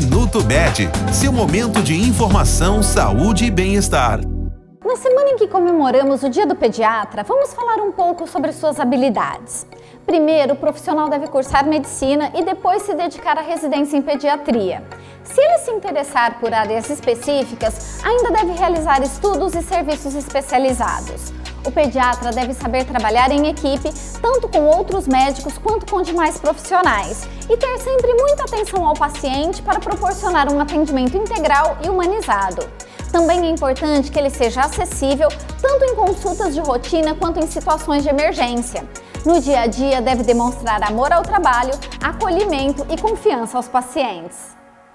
Minuto Med, seu momento de informação, saúde e bem-estar. Na semana em que comemoramos o Dia do Pediatra, vamos falar um pouco sobre suas habilidades. Primeiro, o profissional deve cursar medicina e depois se dedicar à residência em pediatria. Se ele se interessar por áreas específicas, ainda deve realizar estudos e serviços especializados. O pediatra deve saber trabalhar em equipe, tanto com outros médicos quanto com demais profissionais, e ter sempre muita atenção ao paciente para proporcionar um atendimento integral e humanizado. Também é importante que ele seja acessível tanto em consultas de rotina quanto em situações de emergência. No dia a dia, deve demonstrar amor ao trabalho, acolhimento e confiança aos pacientes.